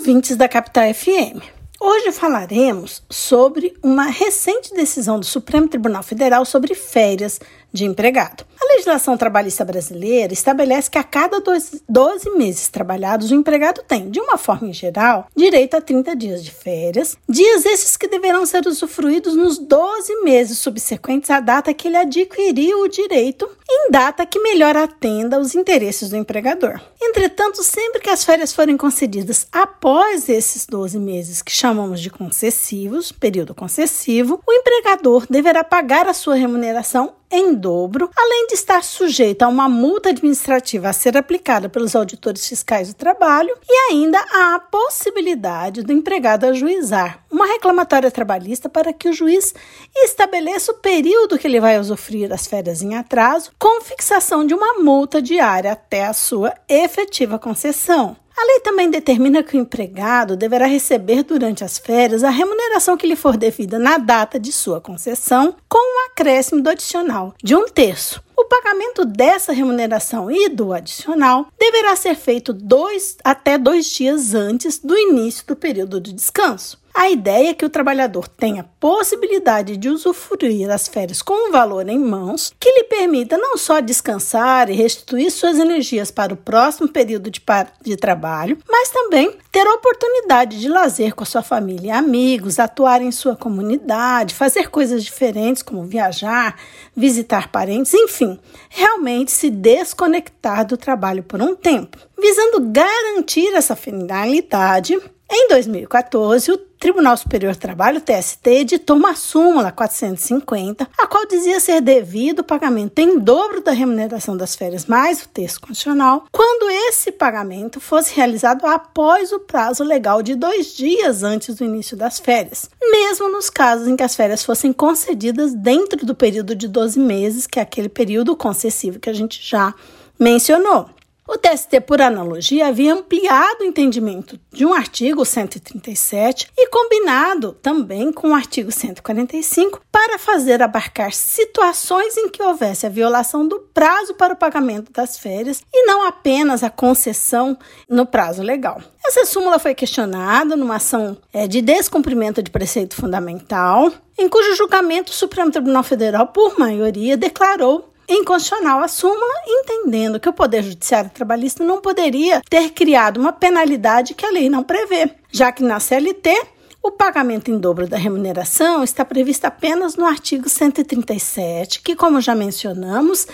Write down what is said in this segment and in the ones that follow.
ouvintes da Capital FM. Hoje falaremos sobre uma recente decisão do Supremo Tribunal Federal sobre férias de empregado. A legislação trabalhista brasileira estabelece que a cada 12 meses trabalhados, o empregado tem, de uma forma geral, direito a 30 dias de férias, dias esses que deverão ser usufruídos nos 12 meses subsequentes à data que ele adquiriu o direito, em data que melhor atenda os interesses do empregador. Entretanto, sempre que as férias forem concedidas após esses 12 meses, que chamamos de concessivos, período concessivo, o empregador deverá pagar a sua remuneração em dobro, além de estar sujeito a uma multa administrativa a ser aplicada pelos auditores fiscais do trabalho e ainda há a possibilidade do empregado ajuizar uma reclamatória trabalhista para que o juiz estabeleça o período que ele vai usufruir das férias em atraso, com fixação de uma multa diária até a sua efetiva concessão. A lei também determina que o empregado deverá receber durante as férias a remuneração que lhe for devida na data de sua concessão, com um acréscimo do adicional de um terço. O pagamento dessa remuneração e do adicional deverá ser feito dois, até dois dias antes do início do período de descanso. A ideia é que o trabalhador tenha possibilidade de usufruir das férias com um valor em mãos que lhe permita não só descansar e restituir suas energias para o próximo período de, de trabalho, mas também ter a oportunidade de lazer com a sua família e amigos, atuar em sua comunidade, fazer coisas diferentes como viajar, visitar parentes, enfim, realmente se desconectar do trabalho por um tempo. Visando garantir essa finalidade, em 2014, o Tribunal Superior do Trabalho, TST, editou uma súmula 450, a qual dizia ser devido o pagamento em dobro da remuneração das férias mais o texto constitucional, quando esse pagamento fosse realizado após o prazo legal de dois dias antes do início das férias, mesmo nos casos em que as férias fossem concedidas dentro do período de 12 meses, que é aquele período concessivo que a gente já mencionou. O TST, por analogia, havia ampliado o entendimento de um artigo 137 e combinado também com o artigo 145 para fazer abarcar situações em que houvesse a violação do prazo para o pagamento das férias e não apenas a concessão no prazo legal. Essa súmula foi questionada numa ação é, de descumprimento de preceito fundamental, em cujo julgamento o Supremo Tribunal Federal, por maioria, declarou inconstitucional a súmula, entendendo que o Poder Judiciário Trabalhista não poderia ter criado uma penalidade que a lei não prevê, já que na CLT o pagamento em dobro da remuneração está previsto apenas no artigo 137, que, como já mencionamos,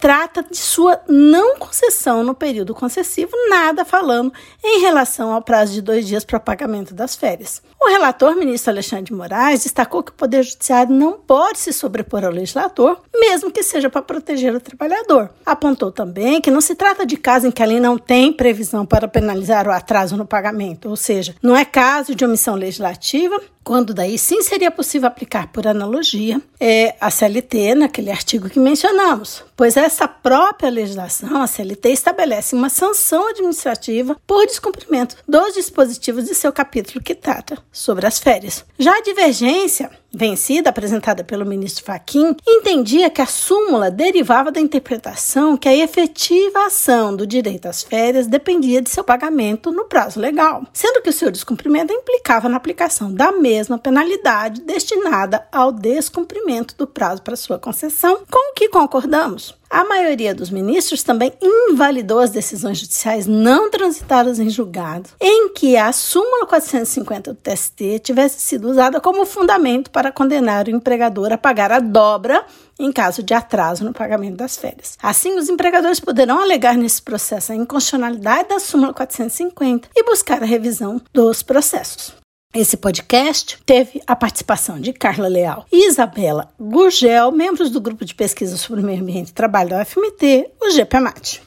trata de sua não concessão no período concessivo, nada falando em relação ao prazo de dois dias para pagamento das férias. O relator, ministro Alexandre de Moraes, destacou que o Poder Judiciário não pode se sobrepor ao legislador, mesmo que seja para proteger o trabalhador. Apontou também que não se trata de caso em que a lei não tem previsão para penalizar o atraso no pagamento, ou seja, não é caso de omissão legislativa, quando daí sim seria possível aplicar por analogia é, a CLT naquele artigo que mencionamos, pois essa própria legislação, a CLT, estabelece uma sanção administrativa por descumprimento dos dispositivos de seu capítulo que trata sobre as férias. Já a divergência vencida, apresentada pelo ministro Faquim, entendia que a súmula derivava da interpretação que a efetiva ação do direito às férias dependia de seu pagamento no prazo legal, sendo que o seu descumprimento implicava na aplicação da mesma penalidade destinada ao descumprimento do prazo para sua concessão, com o que concordamos. A maioria dos ministros também invalidou as decisões judiciais não transitadas em julgado, em que a súmula 450 do TST tivesse sido usada como fundamento para condenar o empregador a pagar a dobra em caso de atraso no pagamento das férias. Assim, os empregadores poderão alegar nesse processo a inconstitucionalidade da súmula 450 e buscar a revisão dos processos. Esse podcast teve a participação de Carla Leal e Isabela Gurgel, membros do grupo de pesquisa sobre o meio ambiente e trabalho da UFMT, o GPMAT.